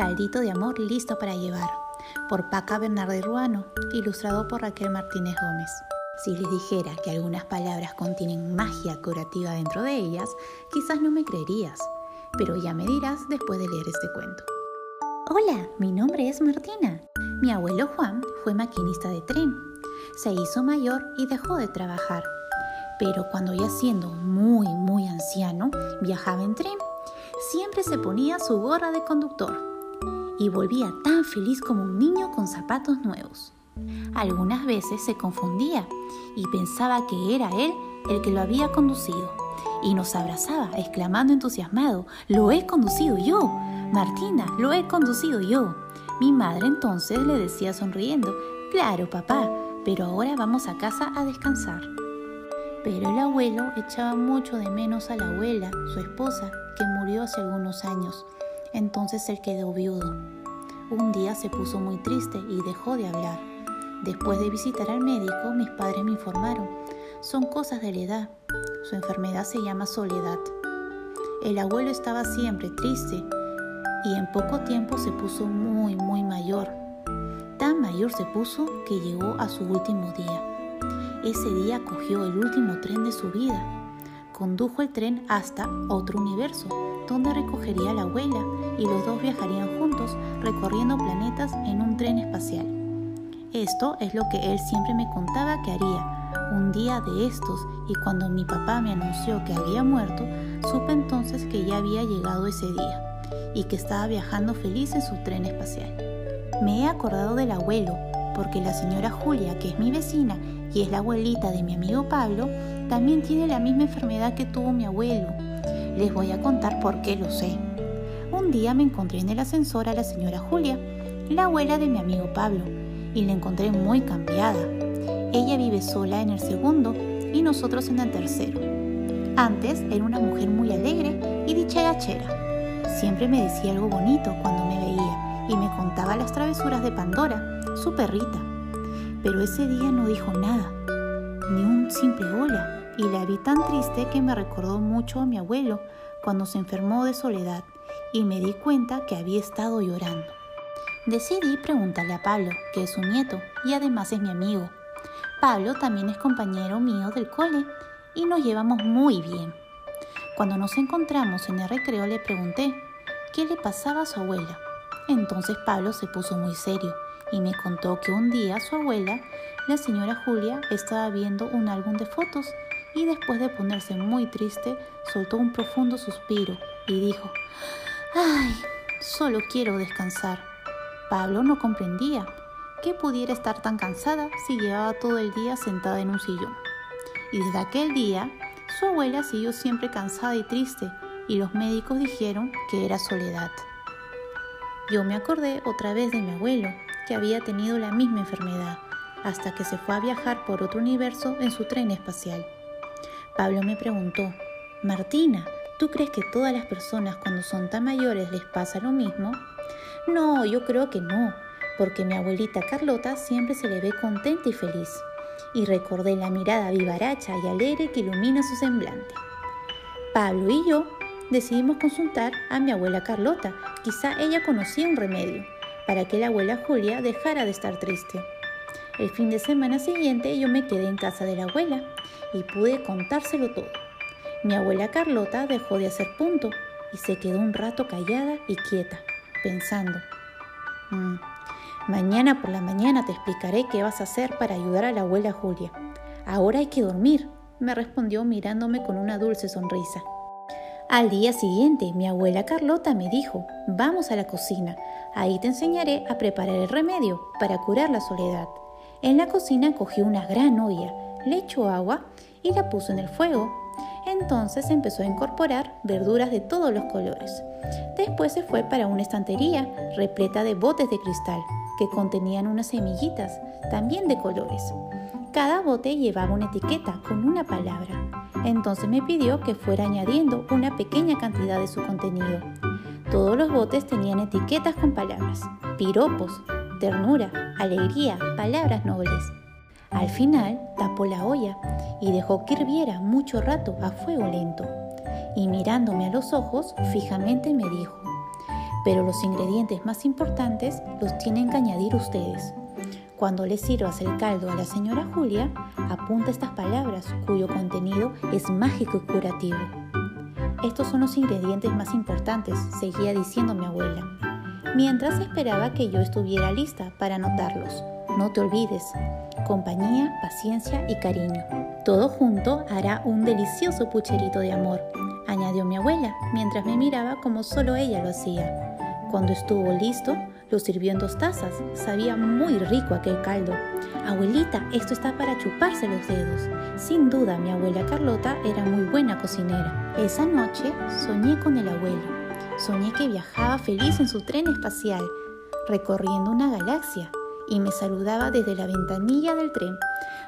Caldito de amor listo para llevar, por Paca Bernardo Ruano, ilustrado por Raquel Martínez Gómez. Si les dijera que algunas palabras contienen magia curativa dentro de ellas, quizás no me creerías, pero ya me dirás después de leer este cuento. Hola, mi nombre es Martina. Mi abuelo Juan fue maquinista de tren. Se hizo mayor y dejó de trabajar. Pero cuando ya siendo muy, muy anciano, viajaba en tren. Siempre se ponía su gorra de conductor y volvía tan feliz como un niño con zapatos nuevos. Algunas veces se confundía y pensaba que era él el que lo había conducido y nos abrazaba exclamando entusiasmado, lo he conducido yo, Martina, lo he conducido yo. Mi madre entonces le decía sonriendo, claro papá, pero ahora vamos a casa a descansar. Pero el abuelo echaba mucho de menos a la abuela, su esposa, que murió hace algunos años. Entonces él quedó viudo. Un día se puso muy triste y dejó de hablar. Después de visitar al médico, mis padres me informaron. Son cosas de la edad. Su enfermedad se llama soledad. El abuelo estaba siempre triste y en poco tiempo se puso muy, muy mayor. Tan mayor se puso que llegó a su último día. Ese día cogió el último tren de su vida. Condujo el tren hasta otro universo, donde recogería a la abuela y los dos viajarían juntos recorriendo planetas en un tren espacial. Esto es lo que él siempre me contaba que haría un día de estos y cuando mi papá me anunció que había muerto, supe entonces que ya había llegado ese día y que estaba viajando feliz en su tren espacial. Me he acordado del abuelo porque la señora Julia, que es mi vecina y es la abuelita de mi amigo Pablo, también tiene la misma enfermedad que tuvo mi abuelo. Les voy a contar por qué lo sé. Un día me encontré en el ascensor a la señora Julia, la abuela de mi amigo Pablo, y la encontré muy cambiada. Ella vive sola en el segundo y nosotros en el tercero. Antes era una mujer muy alegre y dicharachera. Siempre me decía algo bonito cuando me veía y me contaba las travesuras de Pandora, su perrita. Pero ese día no dijo nada, ni un simple hola, y la vi tan triste que me recordó mucho a mi abuelo cuando se enfermó de soledad y me di cuenta que había estado llorando. Decidí preguntarle a Pablo, que es su nieto y además es mi amigo. Pablo también es compañero mío del cole y nos llevamos muy bien. Cuando nos encontramos en el recreo le pregunté qué le pasaba a su abuela. Entonces Pablo se puso muy serio y me contó que un día su abuela, la señora Julia, estaba viendo un álbum de fotos y después de ponerse muy triste soltó un profundo suspiro y dijo, Ay, solo quiero descansar. Pablo no comprendía que pudiera estar tan cansada si llevaba todo el día sentada en un sillón. Y desde aquel día, su abuela siguió siempre cansada y triste, y los médicos dijeron que era soledad. Yo me acordé otra vez de mi abuelo, que había tenido la misma enfermedad, hasta que se fue a viajar por otro universo en su tren espacial. Pablo me preguntó, Martina, ¿Tú crees que todas las personas cuando son tan mayores les pasa lo mismo? No, yo creo que no, porque mi abuelita Carlota siempre se le ve contenta y feliz. Y recordé la mirada vivaracha y alegre que ilumina su semblante. Pablo y yo decidimos consultar a mi abuela Carlota. Quizá ella conocía un remedio para que la abuela Julia dejara de estar triste. El fin de semana siguiente yo me quedé en casa de la abuela y pude contárselo todo. Mi abuela Carlota dejó de hacer punto y se quedó un rato callada y quieta, pensando. Mm, mañana por la mañana te explicaré qué vas a hacer para ayudar a la abuela Julia. Ahora hay que dormir, me respondió mirándome con una dulce sonrisa. Al día siguiente, mi abuela Carlota me dijo, vamos a la cocina, ahí te enseñaré a preparar el remedio para curar la soledad. En la cocina cogió una gran olla, le echó agua y la puso en el fuego entonces empezó a incorporar verduras de todos los colores. Después se fue para una estantería repleta de botes de cristal que contenían unas semillitas, también de colores. Cada bote llevaba una etiqueta con una palabra. Entonces me pidió que fuera añadiendo una pequeña cantidad de su contenido. Todos los botes tenían etiquetas con palabras, piropos, ternura, alegría, palabras nobles. Al final tapó la olla y dejó que hirviera mucho rato a fuego lento. Y mirándome a los ojos, fijamente me dijo, pero los ingredientes más importantes los tienen que añadir ustedes. Cuando le sirvas el caldo a la señora Julia, apunta estas palabras cuyo contenido es mágico y curativo. Estos son los ingredientes más importantes, seguía diciendo mi abuela, mientras esperaba que yo estuviera lista para anotarlos. No te olvides, compañía, paciencia y cariño. Todo junto hará un delicioso pucherito de amor, añadió mi abuela, mientras me miraba como solo ella lo hacía. Cuando estuvo listo, lo sirvió en dos tazas. Sabía muy rico aquel caldo. Abuelita, esto está para chuparse los dedos. Sin duda, mi abuela Carlota era muy buena cocinera. Esa noche soñé con el abuelo. Soñé que viajaba feliz en su tren espacial, recorriendo una galaxia, y me saludaba desde la ventanilla del tren.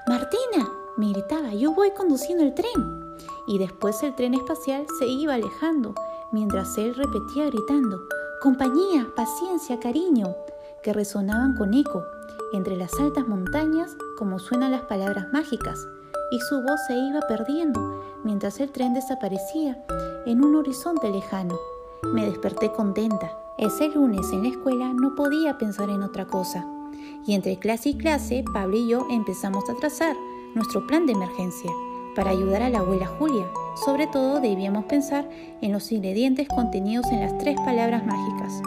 Martina, me gritaba, yo voy conduciendo el tren. Y después el tren espacial se iba alejando, mientras él repetía gritando, compañía, paciencia, cariño, que resonaban con eco entre las altas montañas como suenan las palabras mágicas, y su voz se iba perdiendo mientras el tren desaparecía en un horizonte lejano. Me desperté contenta. Ese lunes en la escuela no podía pensar en otra cosa. Y entre clase y clase, Pablo y yo empezamos a trazar nuestro plan de emergencia para ayudar a la abuela Julia. Sobre todo debíamos pensar en los ingredientes contenidos en las tres palabras mágicas,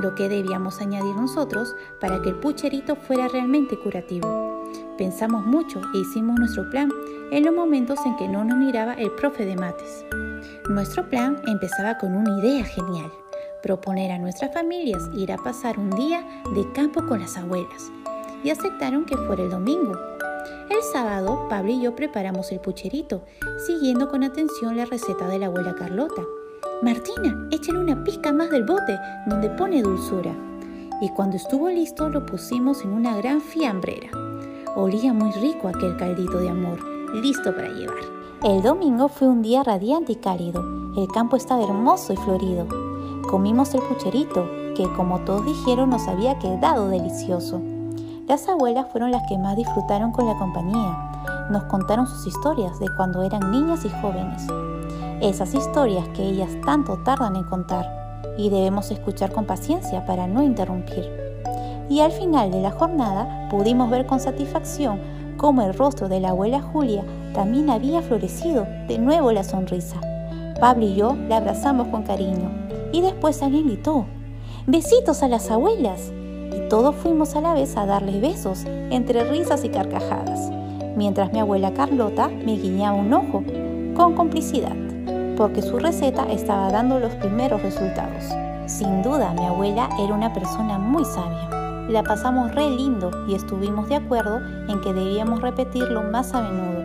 lo que debíamos añadir nosotros para que el pucherito fuera realmente curativo. Pensamos mucho e hicimos nuestro plan en los momentos en que no nos miraba el profe de mates. Nuestro plan empezaba con una idea genial, proponer a nuestras familias ir a pasar un día de campo con las abuelas, y aceptaron que fuera el domingo, el sábado, Pablo y yo preparamos el pucherito, siguiendo con atención la receta de la abuela Carlota. Martina, échale una pizca más del bote donde pone dulzura. Y cuando estuvo listo lo pusimos en una gran fiambrera. Olía muy rico aquel caldito de amor, listo para llevar. El domingo fue un día radiante y cálido. El campo estaba hermoso y florido. Comimos el pucherito, que como todos dijeron nos había quedado delicioso. Las abuelas fueron las que más disfrutaron con la compañía. Nos contaron sus historias de cuando eran niñas y jóvenes. Esas historias que ellas tanto tardan en contar y debemos escuchar con paciencia para no interrumpir. Y al final de la jornada pudimos ver con satisfacción cómo el rostro de la abuela Julia también había florecido de nuevo la sonrisa. Pablo y yo la abrazamos con cariño y después alguien gritó, ¡Besitos a las abuelas! Y todos fuimos a la vez a darles besos entre risas y carcajadas, mientras mi abuela Carlota me guiñaba un ojo con complicidad, porque su receta estaba dando los primeros resultados. Sin duda, mi abuela era una persona muy sabia. La pasamos re lindo y estuvimos de acuerdo en que debíamos repetirlo más a menudo.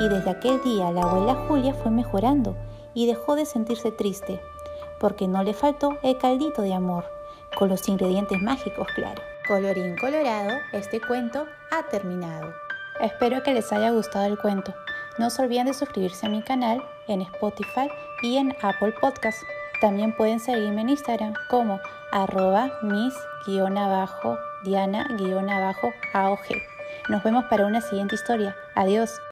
Y desde aquel día la abuela Julia fue mejorando y dejó de sentirse triste, porque no le faltó el caldito de amor con los ingredientes mágicos, claro. Colorín colorado, este cuento ha terminado. Espero que les haya gustado el cuento. No se olviden de suscribirse a mi canal en Spotify y en Apple Podcast. También pueden seguirme en Instagram como arroba mis-diana-aog. Nos vemos para una siguiente historia. Adiós.